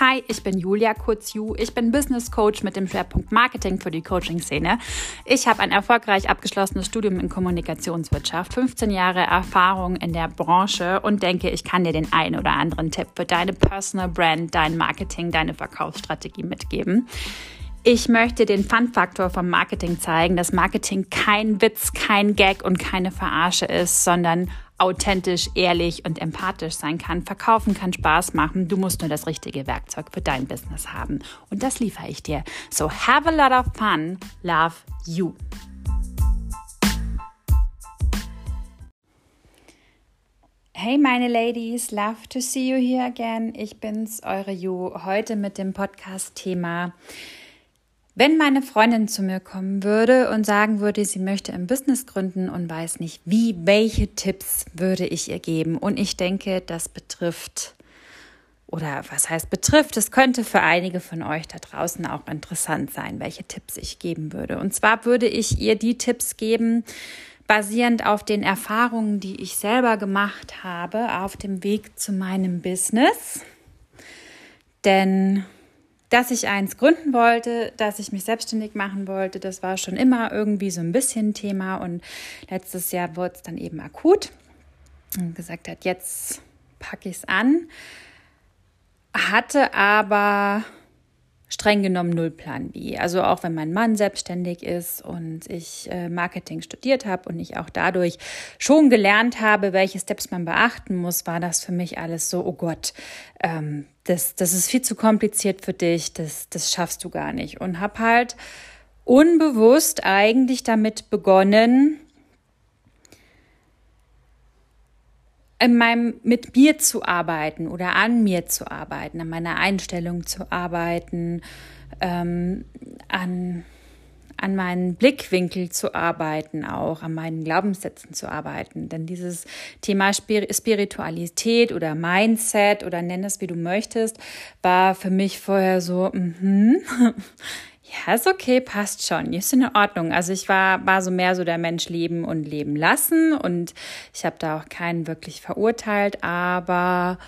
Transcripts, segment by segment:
Hi, ich bin Julia Kurzju. Ich bin Business Coach mit dem Schwerpunkt Marketing für die Coaching-Szene. Ich habe ein erfolgreich abgeschlossenes Studium in Kommunikationswirtschaft, 15 Jahre Erfahrung in der Branche und denke, ich kann dir den einen oder anderen Tipp für deine Personal Brand, dein Marketing, deine Verkaufsstrategie mitgeben. Ich möchte den Fun-Faktor vom Marketing zeigen, dass Marketing kein Witz, kein Gag und keine Verarsche ist, sondern authentisch, ehrlich und empathisch sein kann. Verkaufen kann Spaß machen. Du musst nur das richtige Werkzeug für dein Business haben. Und das liefere ich dir. So have a lot of fun. Love you. Hey meine Ladies, love to see you here again. Ich bin's, eure Ju, heute mit dem Podcast-Thema wenn meine Freundin zu mir kommen würde und sagen würde, sie möchte ein Business gründen und weiß nicht wie, welche Tipps würde ich ihr geben? Und ich denke, das betrifft, oder was heißt betrifft, es könnte für einige von euch da draußen auch interessant sein, welche Tipps ich geben würde. Und zwar würde ich ihr die Tipps geben, basierend auf den Erfahrungen, die ich selber gemacht habe auf dem Weg zu meinem Business. Denn dass ich eins gründen wollte, dass ich mich selbstständig machen wollte, das war schon immer irgendwie so ein bisschen Thema und letztes Jahr wurde es dann eben akut und gesagt hat, jetzt packe ich es an, hatte aber streng genommen null Plan B. Also auch wenn mein Mann selbstständig ist und ich äh, Marketing studiert habe und ich auch dadurch schon gelernt habe, welche Steps man beachten muss, war das für mich alles so, oh Gott, ähm, das, das ist viel zu kompliziert für dich, das, das schaffst du gar nicht. Und habe halt unbewusst eigentlich damit begonnen, in meinem, mit mir zu arbeiten oder an mir zu arbeiten, an meiner Einstellung zu arbeiten, ähm, an, an meinen Blickwinkel zu arbeiten, auch an meinen Glaubenssätzen zu arbeiten. Denn dieses Thema Spiritualität oder Mindset oder nenn es wie du möchtest, war für mich vorher so, mm -hmm, ja, ist okay, passt schon, ist in Ordnung. Also ich war, war so mehr so der Mensch leben und leben lassen und ich habe da auch keinen wirklich verurteilt, aber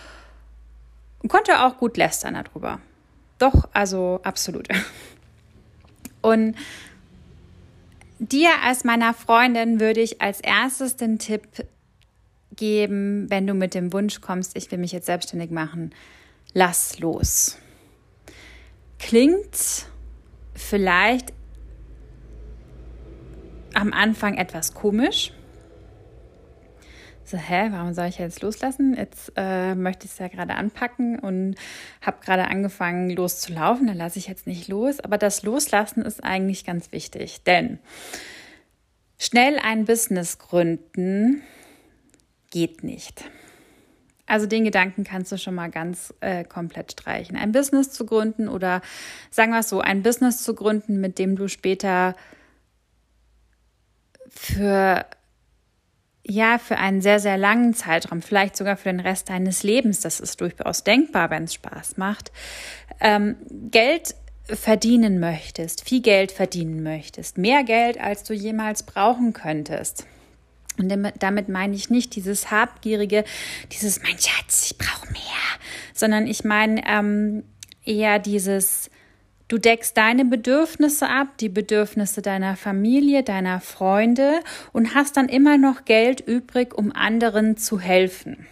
konnte auch gut lästern darüber. Doch, also absolut. Und dir als meiner Freundin würde ich als erstes den Tipp geben, wenn du mit dem Wunsch kommst, ich will mich jetzt selbstständig machen, lass los. Klingt vielleicht am Anfang etwas komisch. So, hä, warum soll ich jetzt loslassen? Jetzt äh, möchte ich es ja gerade anpacken und habe gerade angefangen loszulaufen, dann lasse ich jetzt nicht los. Aber das Loslassen ist eigentlich ganz wichtig, denn schnell ein Business gründen geht nicht. Also den Gedanken kannst du schon mal ganz äh, komplett streichen. Ein Business zu gründen oder sagen wir es so, ein Business zu gründen, mit dem du später für ja, für einen sehr, sehr langen Zeitraum, vielleicht sogar für den Rest deines Lebens, das ist durchaus denkbar, wenn es Spaß macht, ähm, Geld verdienen möchtest, viel Geld verdienen möchtest, mehr Geld, als du jemals brauchen könntest. Und damit meine ich nicht dieses habgierige, dieses mein Schatz, ich brauche mehr, sondern ich meine ähm, eher dieses, du deckst deine Bedürfnisse ab, die Bedürfnisse deiner Familie, deiner Freunde und hast dann immer noch Geld übrig, um anderen zu helfen.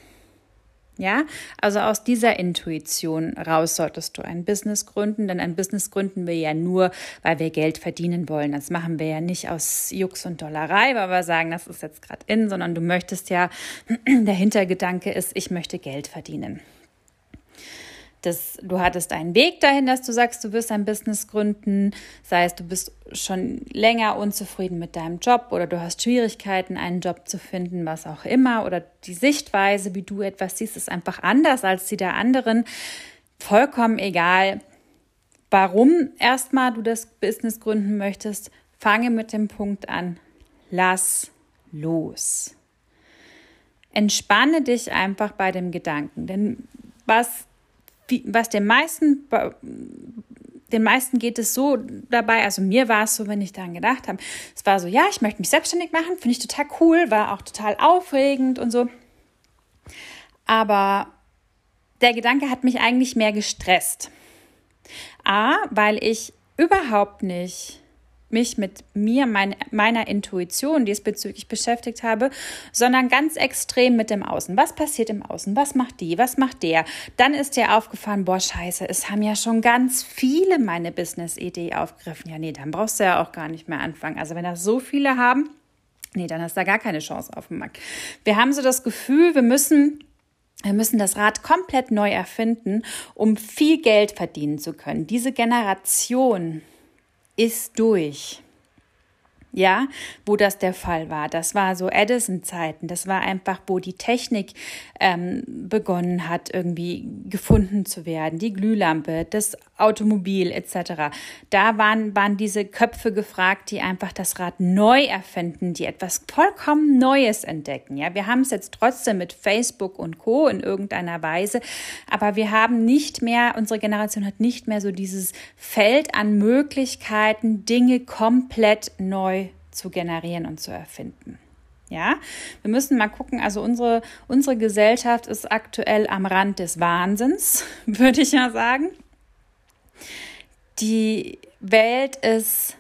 Ja, also aus dieser Intuition raus solltest du ein Business gründen, denn ein Business gründen wir ja nur, weil wir Geld verdienen wollen. Das machen wir ja nicht aus Jux und Dollerei, weil wir sagen, das ist jetzt gerade in, sondern du möchtest ja, der Hintergedanke ist, ich möchte Geld verdienen das, du hattest einen Weg dahin, dass du sagst, du wirst ein Business gründen, sei es du bist schon länger unzufrieden mit deinem Job oder du hast Schwierigkeiten, einen Job zu finden, was auch immer, oder die Sichtweise, wie du etwas siehst, ist einfach anders als die der anderen. Vollkommen egal, warum erstmal du das Business gründen möchtest, fange mit dem Punkt an, lass los. Entspanne dich einfach bei dem Gedanken, denn was wie, was den meisten, den meisten geht es so dabei, also mir war es so, wenn ich daran gedacht habe, es war so, ja, ich möchte mich selbstständig machen, finde ich total cool, war auch total aufregend und so. Aber der Gedanke hat mich eigentlich mehr gestresst. A, weil ich überhaupt nicht mich mit mir, mein, meiner Intuition diesbezüglich beschäftigt habe, sondern ganz extrem mit dem Außen. Was passiert im Außen? Was macht die? Was macht der? Dann ist dir aufgefallen, boah, scheiße, es haben ja schon ganz viele meine Business-Idee aufgegriffen. Ja, nee, dann brauchst du ja auch gar nicht mehr anfangen. Also wenn das so viele haben, nee, dann hast du da gar keine Chance auf dem Markt. Wir haben so das Gefühl, wir müssen wir müssen das Rad komplett neu erfinden, um viel Geld verdienen zu können. Diese Generation, ist durch ja, wo das der Fall war. Das war so Edison-Zeiten. Das war einfach, wo die Technik ähm, begonnen hat, irgendwie gefunden zu werden. Die Glühlampe, das Automobil etc. Da waren, waren diese Köpfe gefragt, die einfach das Rad neu erfinden, die etwas vollkommen Neues entdecken. Ja, wir haben es jetzt trotzdem mit Facebook und Co. in irgendeiner Weise, aber wir haben nicht mehr, unsere Generation hat nicht mehr so dieses Feld an Möglichkeiten, Dinge komplett neu zu generieren und zu erfinden. Ja, wir müssen mal gucken. Also unsere, unsere Gesellschaft ist aktuell am Rand des Wahnsinns, würde ich ja sagen. Die Welt ist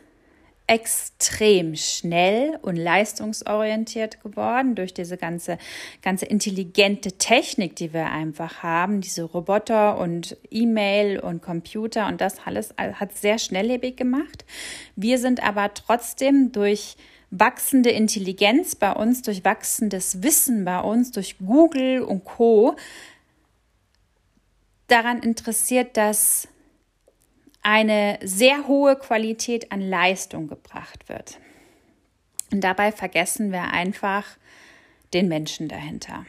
extrem schnell und leistungsorientiert geworden durch diese ganze, ganze intelligente Technik, die wir einfach haben, diese Roboter und E-Mail und Computer und das alles hat sehr schnelllebig gemacht. Wir sind aber trotzdem durch wachsende Intelligenz bei uns, durch wachsendes Wissen bei uns, durch Google und Co. daran interessiert, dass eine sehr hohe Qualität an Leistung gebracht wird. Und dabei vergessen wir einfach den Menschen dahinter.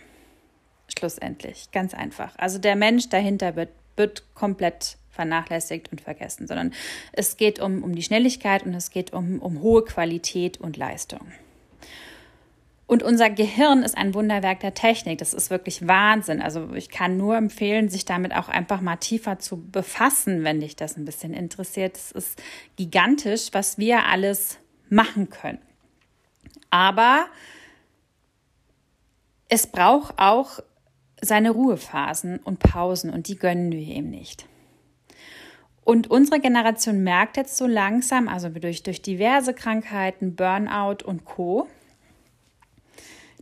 Schlussendlich, ganz einfach. Also der Mensch dahinter wird, wird komplett vernachlässigt und vergessen, sondern es geht um, um die Schnelligkeit und es geht um, um hohe Qualität und Leistung. Und unser Gehirn ist ein Wunderwerk der Technik. Das ist wirklich Wahnsinn. Also ich kann nur empfehlen, sich damit auch einfach mal tiefer zu befassen, wenn dich das ein bisschen interessiert. Es ist gigantisch, was wir alles machen können. Aber es braucht auch seine Ruhephasen und Pausen und die gönnen wir ihm nicht. Und unsere Generation merkt jetzt so langsam, also durch, durch diverse Krankheiten, Burnout und Co.,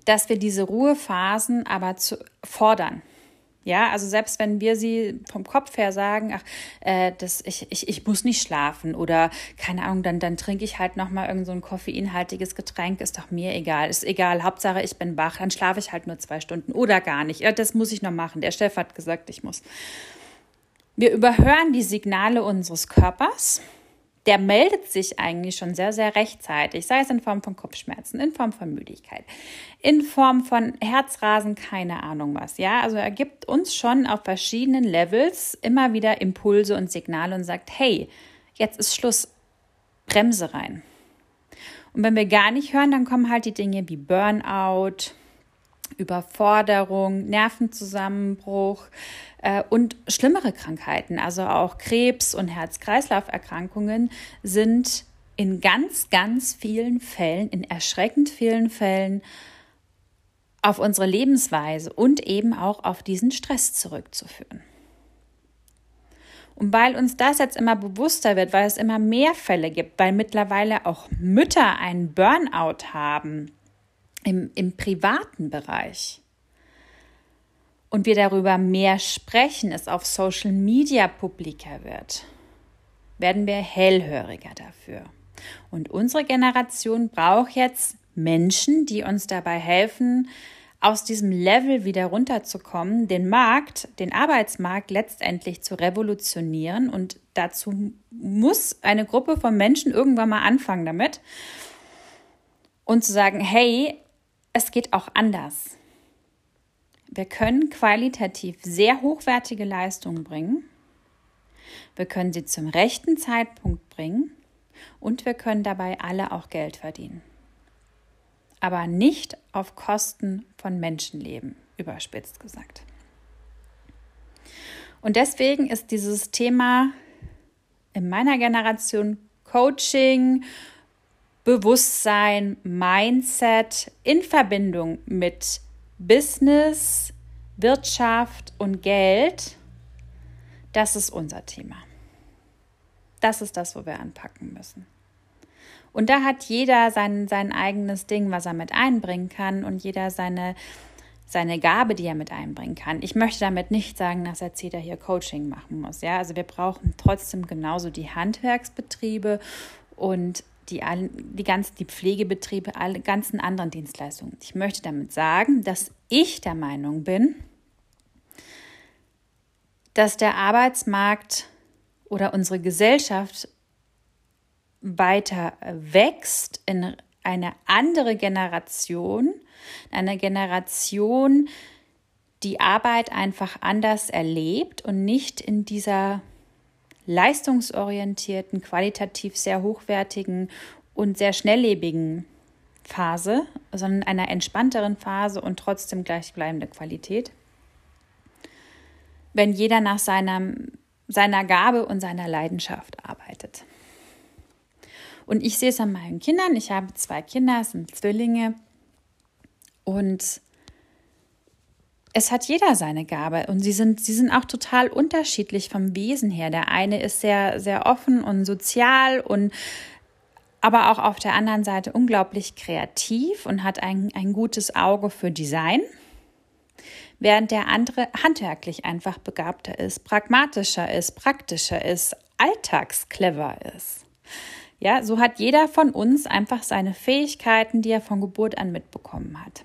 dass wir diese Ruhephasen aber zu fordern. Ja, also selbst wenn wir sie vom Kopf her sagen, ach, äh, das, ich, ich, ich muss nicht schlafen oder keine Ahnung, dann, dann trinke ich halt nochmal irgend so ein koffeinhaltiges Getränk, ist doch mir egal. Ist egal, Hauptsache ich bin wach, dann schlafe ich halt nur zwei Stunden oder gar nicht. Ja, das muss ich noch machen. Der Chef hat gesagt, ich muss. Wir überhören die Signale unseres Körpers der meldet sich eigentlich schon sehr, sehr rechtzeitig, sei es in Form von Kopfschmerzen, in Form von Müdigkeit, in Form von Herzrasen, keine Ahnung was. Ja, also er gibt uns schon auf verschiedenen Levels immer wieder Impulse und Signale und sagt, hey, jetzt ist Schluss, Bremse rein. Und wenn wir gar nicht hören, dann kommen halt die Dinge wie Burnout, Überforderung, Nervenzusammenbruch äh, und schlimmere Krankheiten, also auch Krebs und Herz-Kreislauf-Erkrankungen sind in ganz, ganz vielen Fällen, in erschreckend vielen Fällen auf unsere Lebensweise und eben auch auf diesen Stress zurückzuführen. Und weil uns das jetzt immer bewusster wird, weil es immer mehr Fälle gibt, weil mittlerweile auch Mütter einen Burnout haben, im, im privaten Bereich und wir darüber mehr sprechen, es auf Social Media publiker wird, werden wir hellhöriger dafür. Und unsere Generation braucht jetzt Menschen, die uns dabei helfen, aus diesem Level wieder runterzukommen, den Markt, den Arbeitsmarkt letztendlich zu revolutionieren. Und dazu muss eine Gruppe von Menschen irgendwann mal anfangen damit und zu sagen, hey, es geht auch anders. Wir können qualitativ sehr hochwertige Leistungen bringen. Wir können sie zum rechten Zeitpunkt bringen und wir können dabei alle auch Geld verdienen. Aber nicht auf Kosten von Menschenleben, überspitzt gesagt. Und deswegen ist dieses Thema in meiner Generation Coaching Bewusstsein, Mindset in Verbindung mit Business, Wirtschaft und Geld, das ist unser Thema. Das ist das, wo wir anpacken müssen. Und da hat jeder sein, sein eigenes Ding, was er mit einbringen kann und jeder seine, seine Gabe, die er mit einbringen kann. Ich möchte damit nicht sagen, dass jetzt jeder hier Coaching machen muss. Ja, also wir brauchen trotzdem genauso die Handwerksbetriebe und die, die ganzen die Pflegebetriebe, alle ganzen anderen Dienstleistungen. Ich möchte damit sagen, dass ich der Meinung bin, dass der Arbeitsmarkt oder unsere Gesellschaft weiter wächst in eine andere Generation, eine Generation, die Arbeit einfach anders erlebt und nicht in dieser leistungsorientierten, qualitativ sehr hochwertigen und sehr schnelllebigen Phase, sondern einer entspannteren Phase und trotzdem gleichbleibende Qualität. Wenn jeder nach seinem, seiner Gabe und seiner Leidenschaft arbeitet. Und ich sehe es an meinen Kindern. Ich habe zwei Kinder, es sind Zwillinge. Und es hat jeder seine Gabe und sie sind, sie sind auch total unterschiedlich vom Wesen her. Der eine ist sehr, sehr offen und sozial und aber auch auf der anderen Seite unglaublich kreativ und hat ein, ein gutes Auge für Design, während der andere handwerklich einfach begabter ist, pragmatischer ist, praktischer ist, alltagsclever ist. Ja, so hat jeder von uns einfach seine Fähigkeiten, die er von Geburt an mitbekommen hat.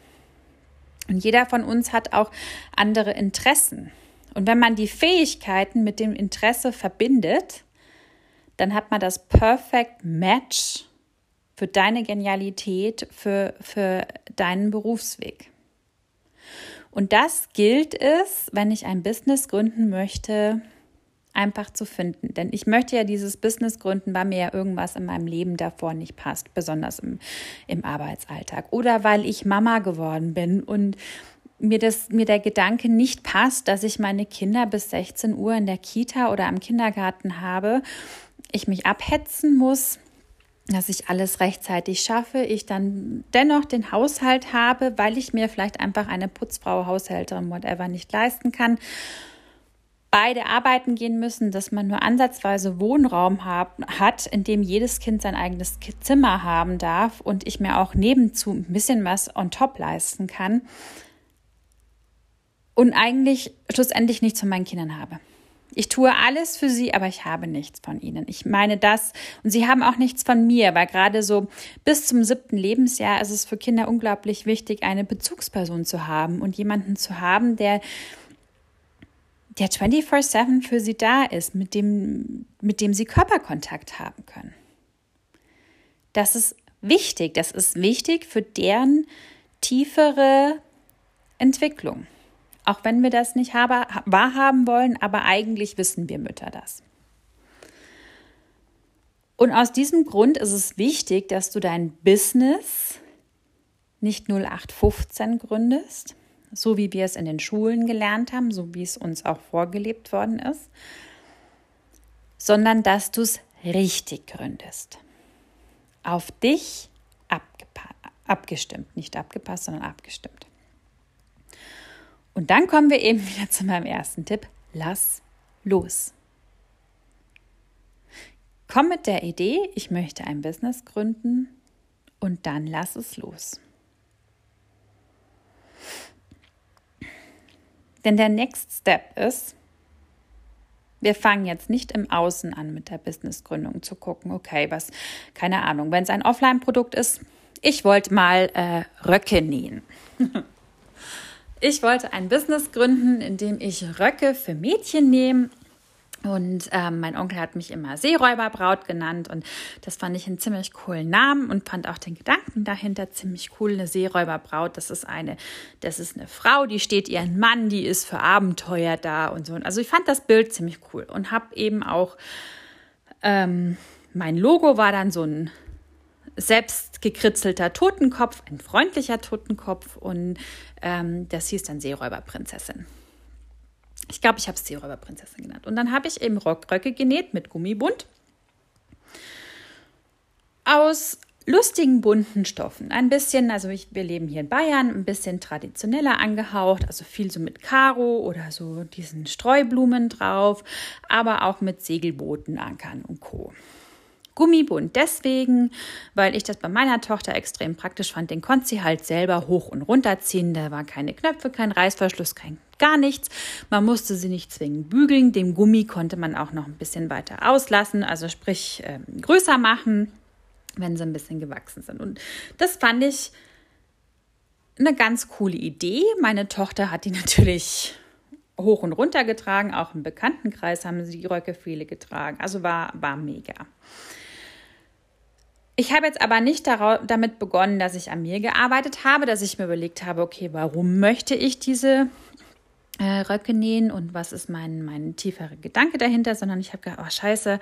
Und jeder von uns hat auch andere Interessen. Und wenn man die Fähigkeiten mit dem Interesse verbindet, dann hat man das Perfect Match für deine Genialität, für, für deinen Berufsweg. Und das gilt es, wenn ich ein Business gründen möchte, einfach zu finden. Denn ich möchte ja dieses Business gründen, weil mir ja irgendwas in meinem Leben davor nicht passt, besonders im, im Arbeitsalltag. Oder weil ich Mama geworden bin und mir, das, mir der Gedanke nicht passt, dass ich meine Kinder bis 16 Uhr in der Kita oder am Kindergarten habe, ich mich abhetzen muss, dass ich alles rechtzeitig schaffe, ich dann dennoch den Haushalt habe, weil ich mir vielleicht einfach eine Putzfrau, Haushälterin, whatever nicht leisten kann beide arbeiten gehen müssen, dass man nur ansatzweise Wohnraum hab, hat, in dem jedes Kind sein eigenes Zimmer haben darf und ich mir auch nebenzu ein bisschen was on top leisten kann und eigentlich schlussendlich nichts von meinen Kindern habe. Ich tue alles für sie, aber ich habe nichts von ihnen. Ich meine das und sie haben auch nichts von mir, weil gerade so bis zum siebten Lebensjahr ist es für Kinder unglaublich wichtig, eine Bezugsperson zu haben und jemanden zu haben, der der 24-7 für sie da ist, mit dem, mit dem sie Körperkontakt haben können. Das ist wichtig. Das ist wichtig für deren tiefere Entwicklung. Auch wenn wir das nicht wahrhaben wollen, aber eigentlich wissen wir Mütter das. Und aus diesem Grund ist es wichtig, dass du dein Business nicht 0815 gründest, so wie wir es in den Schulen gelernt haben, so wie es uns auch vorgelebt worden ist, sondern dass du es richtig gründest. Auf dich abgestimmt, nicht abgepasst, sondern abgestimmt. Und dann kommen wir eben wieder zu meinem ersten Tipp. Lass los. Komm mit der Idee, ich möchte ein Business gründen und dann lass es los. Denn der Next Step ist, wir fangen jetzt nicht im Außen an mit der Businessgründung zu gucken, okay, was, keine Ahnung, wenn es ein Offline-Produkt ist, ich wollte mal äh, Röcke nähen. ich wollte ein Business gründen, in dem ich Röcke für Mädchen nehme und ähm, mein Onkel hat mich immer Seeräuberbraut genannt und das fand ich einen ziemlich coolen Namen und fand auch den Gedanken dahinter ziemlich cool. Eine Seeräuberbraut, das ist eine, das ist eine Frau, die steht ihren Mann, die ist für Abenteuer da und so. Also ich fand das Bild ziemlich cool und habe eben auch ähm, mein Logo war dann so ein selbst gekritzelter Totenkopf, ein freundlicher Totenkopf und ähm, das hieß dann Seeräuberprinzessin. Ich glaube, ich habe es Seeräuberprinzessin genannt. Und dann habe ich eben Röcke genäht mit Gummibund aus lustigen bunten Stoffen. Ein bisschen, also ich, wir leben hier in Bayern, ein bisschen traditioneller angehaucht, also viel so mit Karo oder so diesen Streublumen drauf, aber auch mit Segelbooten, Ankern und Co. Gummibund deswegen, weil ich das bei meiner Tochter extrem praktisch fand. Den konnte sie halt selber hoch und runter ziehen. Da war keine Knöpfe, kein Reißverschluss, kein gar nichts. Man musste sie nicht zwingend bügeln. Den Gummi konnte man auch noch ein bisschen weiter auslassen, also sprich äh, größer machen wenn sie ein bisschen gewachsen sind. Und das fand ich eine ganz coole Idee. Meine Tochter hat die natürlich hoch und runter getragen. Auch im Bekanntenkreis haben sie die Röcke viele getragen. Also war, war mega. Ich habe jetzt aber nicht damit begonnen, dass ich an mir gearbeitet habe, dass ich mir überlegt habe, okay, warum möchte ich diese äh, Röcke nähen und was ist mein, mein tieferer Gedanke dahinter, sondern ich habe gedacht, oh scheiße,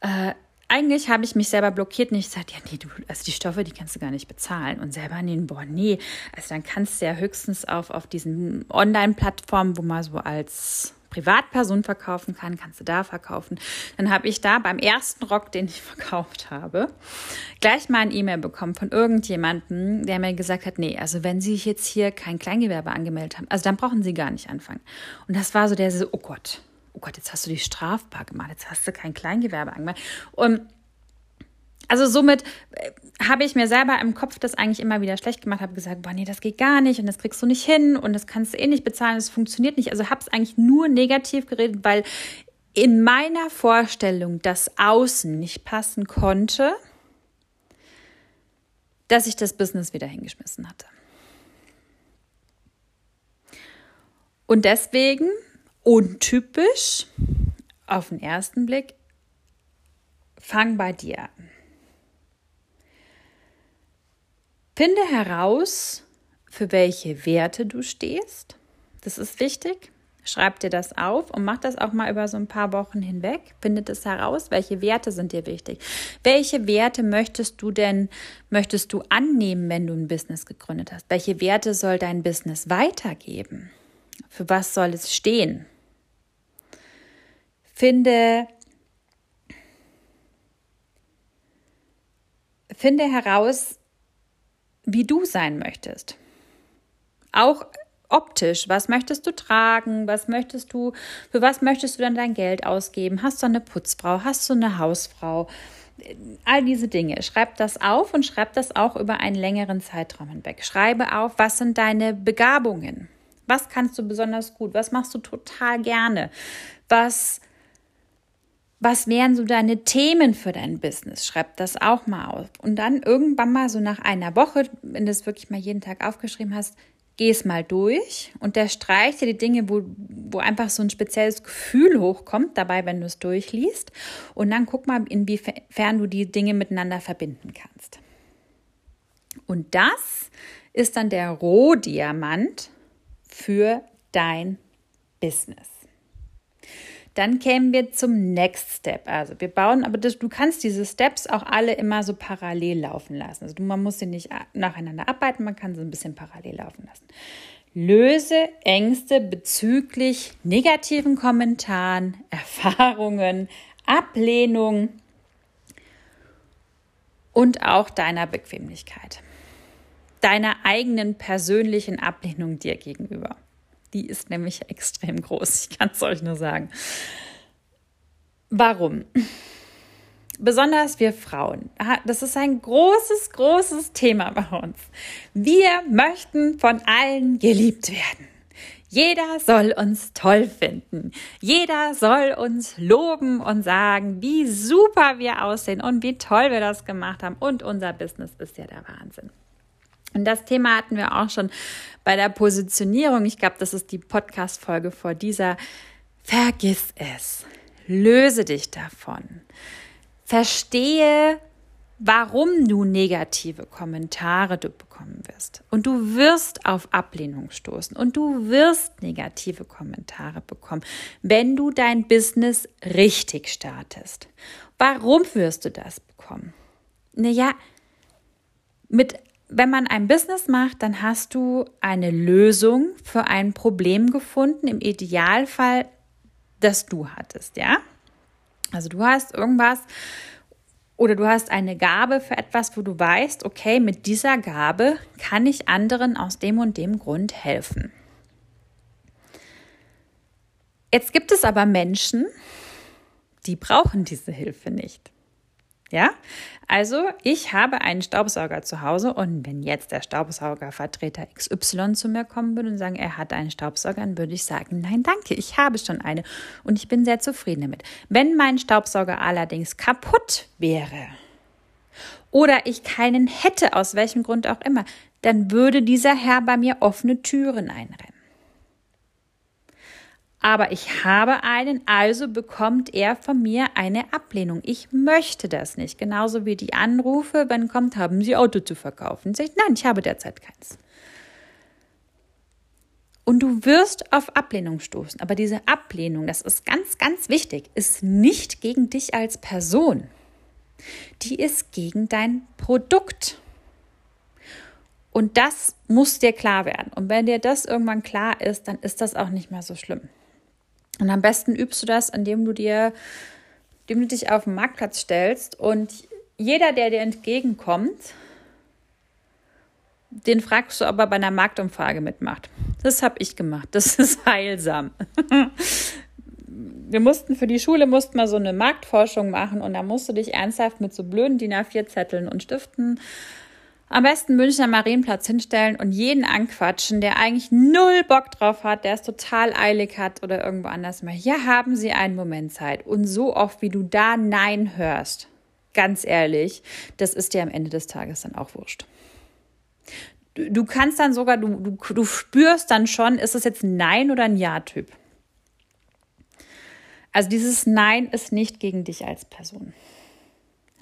äh, eigentlich habe ich mich selber blockiert und ich gesagt, ja, nee, du, also die Stoffe, die kannst du gar nicht bezahlen. Und selber nähen, boah, nee. Also dann kannst du ja höchstens auf, auf diesen Online-Plattformen, wo man so als Privatperson verkaufen kann, kannst du da verkaufen. Dann habe ich da beim ersten Rock, den ich verkauft habe, gleich mal ein E-Mail bekommen von irgendjemandem, der mir gesagt hat, nee, also wenn Sie jetzt hier kein Kleingewerbe angemeldet haben, also dann brauchen Sie gar nicht anfangen. Und das war so der so, oh Gott, oh Gott, jetzt hast du dich strafbar gemacht, jetzt hast du kein Kleingewerbe angemeldet. Und also somit äh, habe ich mir selber im Kopf das eigentlich immer wieder schlecht gemacht, habe gesagt, boah, nee, das geht gar nicht und das kriegst du nicht hin und das kannst du eh nicht bezahlen, das funktioniert nicht. Also habe es eigentlich nur negativ geredet, weil in meiner Vorstellung das Außen nicht passen konnte, dass ich das Business wieder hingeschmissen hatte. Und deswegen untypisch auf den ersten Blick. Fang bei dir an. Finde heraus, für welche Werte du stehst. Das ist wichtig. Schreib dir das auf und mach das auch mal über so ein paar Wochen hinweg. Finde es heraus, welche Werte sind dir wichtig. Welche Werte möchtest du denn, möchtest du annehmen, wenn du ein Business gegründet hast? Welche Werte soll dein Business weitergeben? Für was soll es stehen? Finde, finde heraus, wie du sein möchtest. Auch optisch, was möchtest du tragen, was möchtest du, für was möchtest du dann dein Geld ausgeben? Hast du eine Putzfrau, hast du eine Hausfrau? All diese Dinge. Schreib das auf und schreib das auch über einen längeren Zeitraum hinweg. Schreibe auf, was sind deine Begabungen? Was kannst du besonders gut? Was machst du total gerne? Was, was wären so deine Themen für dein Business? Schreib das auch mal auf. Und dann irgendwann mal so nach einer Woche, wenn du es wirklich mal jeden Tag aufgeschrieben hast, geh es mal durch und der streicht dir die Dinge, wo, wo einfach so ein spezielles Gefühl hochkommt dabei, wenn du es durchliest. Und dann guck mal, inwiefern du die Dinge miteinander verbinden kannst. Und das ist dann der Rohdiamant für dein Business. Dann kämen wir zum Next Step. Also wir bauen, aber das, du kannst diese Steps auch alle immer so parallel laufen lassen. Also man muss sie nicht nacheinander arbeiten, man kann sie ein bisschen parallel laufen lassen. Löse Ängste bezüglich negativen Kommentaren, Erfahrungen, Ablehnung und auch deiner Bequemlichkeit deiner eigenen persönlichen Ablehnung dir gegenüber. Die ist nämlich extrem groß, ich kann es euch nur sagen. Warum? Besonders wir Frauen. Das ist ein großes, großes Thema bei uns. Wir möchten von allen geliebt werden. Jeder soll uns toll finden. Jeder soll uns loben und sagen, wie super wir aussehen und wie toll wir das gemacht haben. Und unser Business ist ja der Wahnsinn. Und das Thema hatten wir auch schon bei der Positionierung. Ich glaube, das ist die Podcast-Folge vor dieser. Vergiss es. Löse dich davon. Verstehe, warum du negative Kommentare bekommen wirst. Und du wirst auf Ablehnung stoßen und du wirst negative Kommentare bekommen, wenn du dein Business richtig startest. Warum wirst du das bekommen? Naja, mit wenn man ein Business macht, dann hast du eine Lösung für ein Problem gefunden, im Idealfall, das du hattest, ja? Also du hast irgendwas Oder du hast eine Gabe für etwas, wo du weißt, okay, mit dieser Gabe kann ich anderen aus dem und dem Grund helfen. Jetzt gibt es aber Menschen, die brauchen diese Hilfe nicht. Ja, also ich habe einen Staubsauger zu Hause und wenn jetzt der Staubsaugervertreter XY zu mir kommen würde und sagen, er hat einen Staubsauger, dann würde ich sagen, nein, danke, ich habe schon eine und ich bin sehr zufrieden damit. Wenn mein Staubsauger allerdings kaputt wäre oder ich keinen hätte, aus welchem Grund auch immer, dann würde dieser Herr bei mir offene Türen einrennen aber ich habe einen, also bekommt er von mir eine Ablehnung. Ich möchte das nicht. Genauso wie die Anrufe, wenn kommt, haben Sie Auto zu verkaufen. Sag ich, nein, ich habe derzeit keins. Und du wirst auf Ablehnung stoßen. Aber diese Ablehnung, das ist ganz, ganz wichtig, ist nicht gegen dich als Person. Die ist gegen dein Produkt. Und das muss dir klar werden. Und wenn dir das irgendwann klar ist, dann ist das auch nicht mehr so schlimm. Und am besten übst du das, indem du dir, indem du dich auf den Marktplatz stellst und jeder, der dir entgegenkommt, den fragst du, ob er bei einer Marktumfrage mitmacht. Das habe ich gemacht. Das ist heilsam. Wir mussten für die Schule mussten wir so eine Marktforschung machen und da musst du dich ernsthaft mit so blöden DIN A4-Zetteln und Stiften am besten Münchner Marienplatz hinstellen und jeden anquatschen, der eigentlich null Bock drauf hat, der es total eilig hat oder irgendwo anders mal. Hier haben Sie einen Moment Zeit. Und so oft, wie du da Nein hörst, ganz ehrlich, das ist dir am Ende des Tages dann auch wurscht. Du, du kannst dann sogar, du, du, du spürst dann schon, ist es jetzt ein Nein oder ein Ja-Typ. Also dieses Nein ist nicht gegen dich als Person.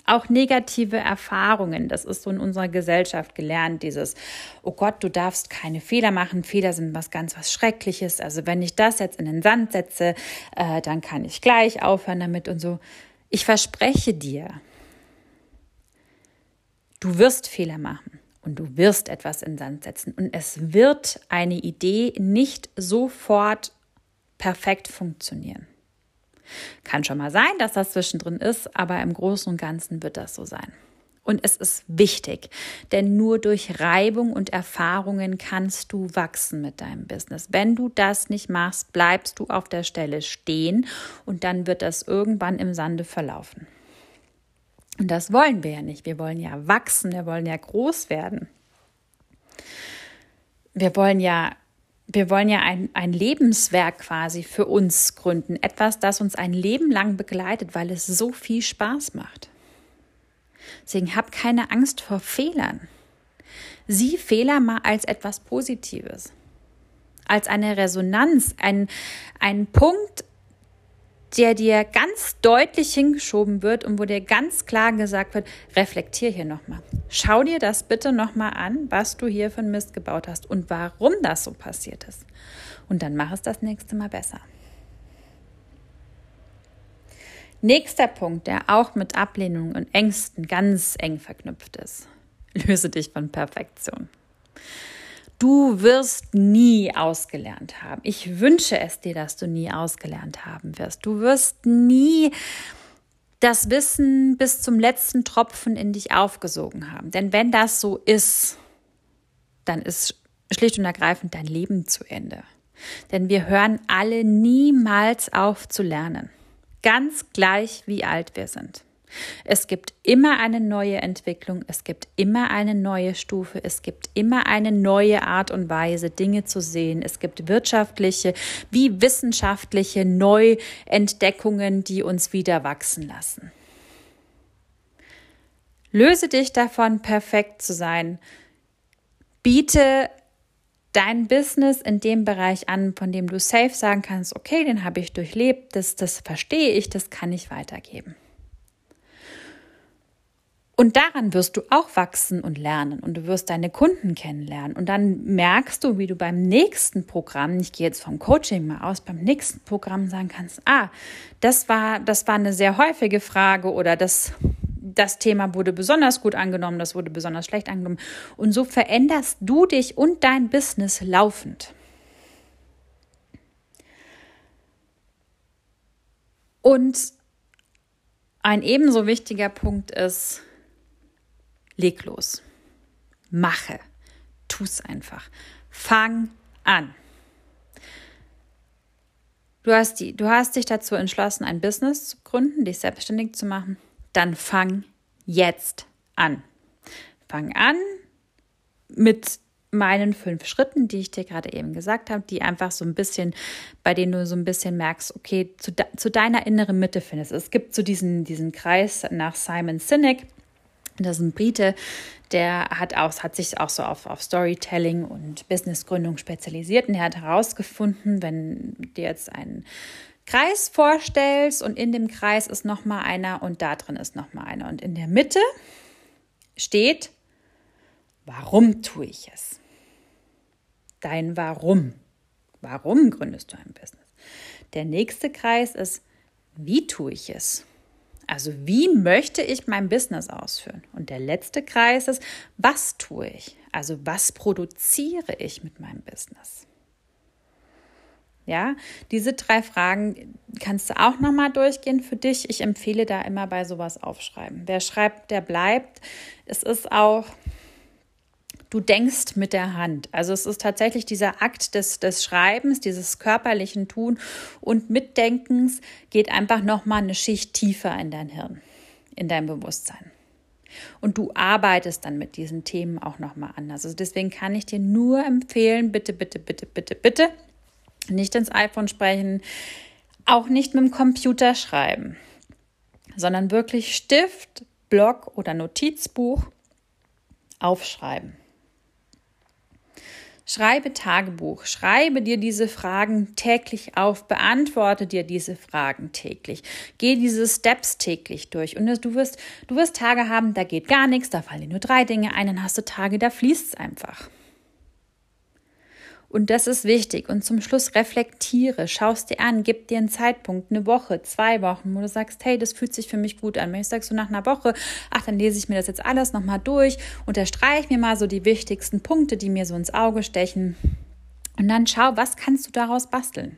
Auch negative Erfahrungen, das ist so in unserer Gesellschaft gelernt, dieses, oh Gott, du darfst keine Fehler machen, Fehler sind was ganz was Schreckliches, also wenn ich das jetzt in den Sand setze, äh, dann kann ich gleich aufhören damit und so. Ich verspreche dir, du wirst Fehler machen und du wirst etwas in Sand setzen und es wird eine Idee nicht sofort perfekt funktionieren. Kann schon mal sein, dass das zwischendrin ist, aber im Großen und Ganzen wird das so sein. Und es ist wichtig, denn nur durch Reibung und Erfahrungen kannst du wachsen mit deinem Business. Wenn du das nicht machst, bleibst du auf der Stelle stehen und dann wird das irgendwann im Sande verlaufen. Und das wollen wir ja nicht. Wir wollen ja wachsen, wir wollen ja groß werden. Wir wollen ja wir wollen ja ein, ein Lebenswerk quasi für uns gründen. Etwas, das uns ein Leben lang begleitet, weil es so viel Spaß macht. Deswegen hab keine Angst vor Fehlern. Sieh Fehler mal als etwas Positives. Als eine Resonanz, ein, ein Punkt, der dir ganz deutlich hingeschoben wird und wo dir ganz klar gesagt wird, reflektier hier nochmal. Schau dir das bitte nochmal an, was du hier für einen Mist gebaut hast und warum das so passiert ist. Und dann mach es das nächste Mal besser. Nächster Punkt, der auch mit Ablehnung und Ängsten ganz eng verknüpft ist. Löse dich von Perfektion. Du wirst nie ausgelernt haben. Ich wünsche es dir, dass du nie ausgelernt haben wirst. Du wirst nie das Wissen bis zum letzten Tropfen in dich aufgesogen haben. Denn wenn das so ist, dann ist schlicht und ergreifend dein Leben zu Ende. Denn wir hören alle niemals auf zu lernen. Ganz gleich, wie alt wir sind. Es gibt immer eine neue Entwicklung, es gibt immer eine neue Stufe, es gibt immer eine neue Art und Weise, Dinge zu sehen. Es gibt wirtschaftliche wie wissenschaftliche Neuentdeckungen, die uns wieder wachsen lassen. Löse dich davon, perfekt zu sein. Biete dein Business in dem Bereich an, von dem du safe sagen kannst, okay, den habe ich durchlebt, das, das verstehe ich, das kann ich weitergeben. Und daran wirst du auch wachsen und lernen und du wirst deine Kunden kennenlernen. Und dann merkst du, wie du beim nächsten Programm, ich gehe jetzt vom Coaching mal aus, beim nächsten Programm sagen kannst, ah, das war, das war eine sehr häufige Frage oder das, das Thema wurde besonders gut angenommen, das wurde besonders schlecht angenommen. Und so veränderst du dich und dein Business laufend. Und ein ebenso wichtiger Punkt ist, leg los. Mache. Tu es einfach. Fang an. Du hast, die, du hast dich dazu entschlossen, ein Business zu gründen, dich selbstständig zu machen. Dann fang jetzt an. Fang an mit meinen fünf Schritten, die ich dir gerade eben gesagt habe, die einfach so ein bisschen, bei denen du so ein bisschen merkst, okay, zu, de zu deiner inneren Mitte findest. Es gibt so diesen, diesen Kreis nach Simon Sinek, das ist ein Brite, der hat, auch, hat sich auch so auf, auf Storytelling und Businessgründung spezialisiert und er hat herausgefunden, wenn dir jetzt einen Kreis vorstellst und in dem Kreis ist nochmal einer und da drin ist nochmal einer und in der Mitte steht, warum tue ich es? Dein Warum. Warum gründest du ein Business? Der nächste Kreis ist, wie tue ich es? Also wie möchte ich mein Business ausführen? Und der letzte Kreis ist, was tue ich? Also was produziere ich mit meinem Business? Ja, diese drei Fragen kannst du auch nochmal durchgehen für dich. Ich empfehle da immer bei sowas aufschreiben. Wer schreibt, der bleibt. Es ist auch du denkst mit der Hand. Also es ist tatsächlich dieser Akt des, des Schreibens, dieses körperlichen Tun und Mitdenkens geht einfach nochmal eine Schicht tiefer in dein Hirn, in dein Bewusstsein. Und du arbeitest dann mit diesen Themen auch nochmal anders. Also deswegen kann ich dir nur empfehlen, bitte, bitte, bitte, bitte, bitte, nicht ins iPhone sprechen, auch nicht mit dem Computer schreiben, sondern wirklich Stift, Block oder Notizbuch aufschreiben. Schreibe Tagebuch, schreibe dir diese Fragen täglich auf, beantworte dir diese Fragen täglich, geh diese Steps täglich durch. Und du wirst, du wirst Tage haben, da geht gar nichts, da fallen dir nur drei Dinge ein, dann hast du Tage, da fließt es einfach. Und das ist wichtig. Und zum Schluss reflektiere, schaust dir an, gib dir einen Zeitpunkt, eine Woche, zwei Wochen, wo du sagst, hey, das fühlt sich für mich gut an. Wenn ich sagst du nach einer Woche, ach, dann lese ich mir das jetzt alles nochmal durch, unterstreiche mir mal so die wichtigsten Punkte, die mir so ins Auge stechen. Und dann schau, was kannst du daraus basteln?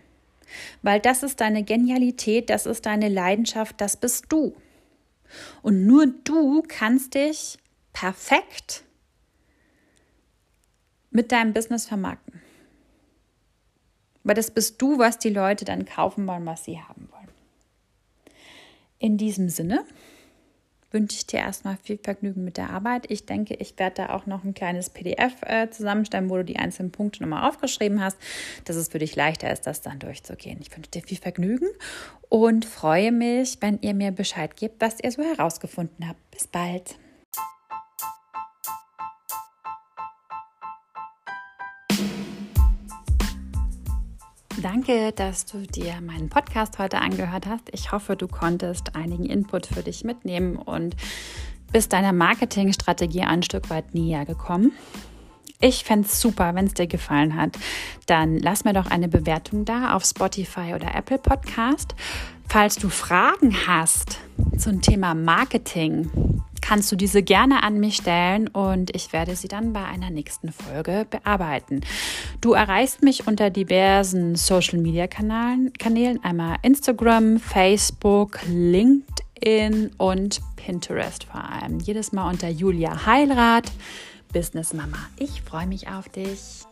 Weil das ist deine Genialität, das ist deine Leidenschaft, das bist du. Und nur du kannst dich perfekt mit deinem Business vermarkten. Weil das bist du, was die Leute dann kaufen wollen, was sie haben wollen. In diesem Sinne wünsche ich dir erstmal viel Vergnügen mit der Arbeit. Ich denke, ich werde da auch noch ein kleines PDF äh, zusammenstellen, wo du die einzelnen Punkte nochmal aufgeschrieben hast, dass es für dich leichter ist, das dann durchzugehen. Ich wünsche dir viel Vergnügen und freue mich, wenn ihr mir Bescheid gebt, was ihr so herausgefunden habt. Bis bald. Danke, dass du dir meinen Podcast heute angehört hast. Ich hoffe, du konntest einigen Input für dich mitnehmen und bist deiner Marketingstrategie ein Stück weit näher gekommen. Ich fände es super, wenn es dir gefallen hat. Dann lass mir doch eine Bewertung da auf Spotify oder Apple Podcast. Falls du Fragen hast zum Thema Marketing, kannst du diese gerne an mich stellen und ich werde sie dann bei einer nächsten Folge bearbeiten. Du erreichst mich unter diversen Social Media Kanälen, einmal Instagram, Facebook, LinkedIn und Pinterest vor allem. Jedes Mal unter Julia Heilrath, Business Mama. Ich freue mich auf dich.